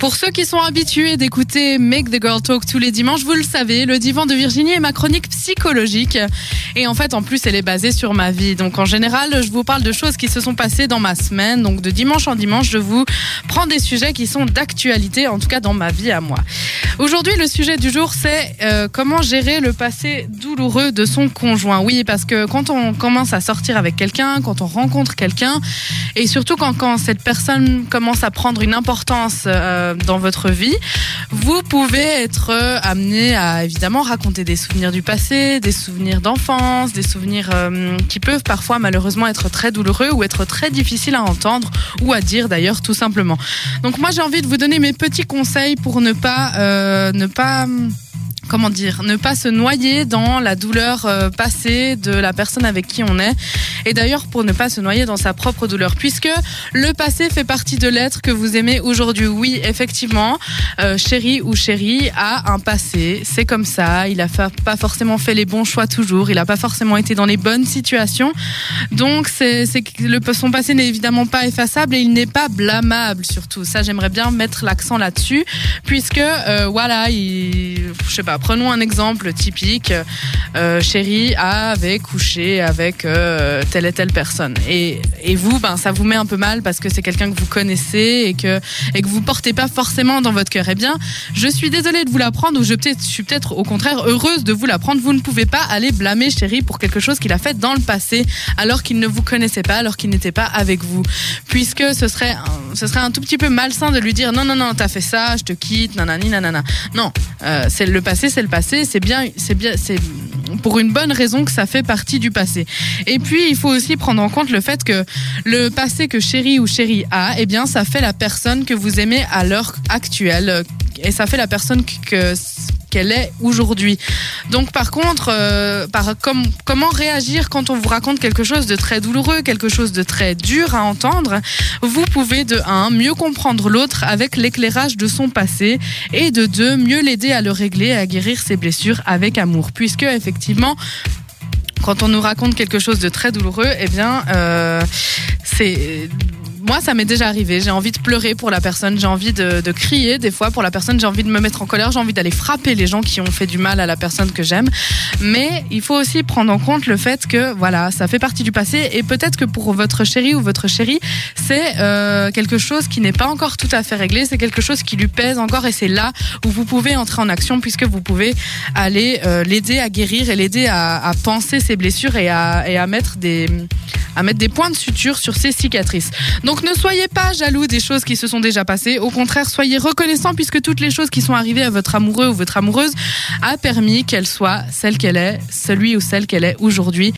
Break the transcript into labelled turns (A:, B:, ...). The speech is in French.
A: Pour ceux qui sont habitués d'écouter Make the Girl Talk tous les dimanches, vous le savez, le divan de Virginie est ma chronique psychologique. Et en fait, en plus, elle est basée sur ma vie. Donc en général, je vous parle de choses qui se sont passées dans ma semaine. Donc de dimanche en dimanche, je vous prends des sujets qui sont d'actualité, en tout cas dans ma vie à moi. Aujourd'hui, le sujet du jour, c'est euh, comment gérer le passé douloureux de son conjoint. Oui, parce que quand on commence à sortir avec quelqu'un, quand on rencontre quelqu'un, et surtout quand, quand cette personne commence à prendre une importance... Euh, dans votre vie, vous pouvez être euh, amené à évidemment raconter des souvenirs du passé, des souvenirs d'enfance, des souvenirs euh, qui peuvent parfois malheureusement être très douloureux ou être très difficiles à entendre ou à dire d'ailleurs tout simplement. Donc moi j'ai envie de vous donner mes petits conseils pour ne pas euh, ne pas comment dire, ne pas se noyer dans la douleur passée de la personne avec qui on est. Et d'ailleurs, pour ne pas se noyer dans sa propre douleur, puisque le passé fait partie de l'être que vous aimez aujourd'hui. Oui, effectivement, euh, chéri ou chérie a un passé. C'est comme ça. Il a pas forcément fait les bons choix toujours. Il a pas forcément été dans les bonnes situations. Donc, c'est, le, son passé n'est évidemment pas effaçable et il n'est pas blâmable surtout. Ça, j'aimerais bien mettre l'accent là-dessus, puisque euh, voilà, il, je sais pas. Prenons un exemple typique. Euh, chéri avait couché avec euh, telle et telle personne. Et, et vous, ben, ça vous met un peu mal parce que c'est quelqu'un que vous connaissez et que, et que vous portez pas forcément dans votre cœur. Eh bien, je suis désolée de vous l'apprendre ou je, suis peut-être au contraire heureuse de vous l'apprendre. Vous ne pouvez pas aller blâmer chéri pour quelque chose qu'il a fait dans le passé alors qu'il ne vous connaissait pas, alors qu'il n'était pas avec vous. Puisque ce serait, ce serait un tout petit peu malsain de lui dire non, non, non, t'as fait ça, je te quitte, nanani, nanana. Non, euh, c'est le passé, c'est le passé, c'est bien, c'est bien, c'est pour une bonne raison que ça fait partie du passé. Et puis, il faut aussi prendre en compte le fait que le passé que chéri ou chérie a, eh bien, ça fait la personne que vous aimez à l'heure actuelle. Et ça fait la personne que qu'elle est aujourd'hui. Donc par contre, euh, par, comment réagir quand on vous raconte quelque chose de très douloureux, quelque chose de très dur à entendre? Vous pouvez de un mieux comprendre l'autre avec l'éclairage de son passé et de deux mieux l'aider à le régler, à guérir ses blessures avec amour, puisque effectivement quand on nous raconte quelque chose de très douloureux, eh bien, euh, c'est moi, ça m'est déjà arrivé. J'ai envie de pleurer pour la personne, j'ai envie de, crier des fois pour la personne, j'ai envie de me mettre en colère, j'ai envie d'aller frapper les gens qui ont fait du mal à la personne que j'aime. Mais il faut aussi prendre en compte le fait que voilà, ça fait partie du passé et peut-être que pour votre chéri ou votre chérie, c'est euh, quelque chose qui n'est pas encore tout à fait réglé, c'est quelque chose qui lui pèse encore et c'est là où vous pouvez entrer en action puisque vous pouvez aller euh, l'aider à guérir et l'aider à, à, penser ses blessures et à, et à mettre des à mettre des points de suture sur ses cicatrices. Donc ne soyez pas jaloux des choses qui se sont déjà passées. Au contraire, soyez reconnaissant puisque toutes les choses qui sont arrivées à votre amoureux ou votre amoureuse a permis qu'elle soit celle qu'elle est, celui ou celle qu'elle est aujourd'hui.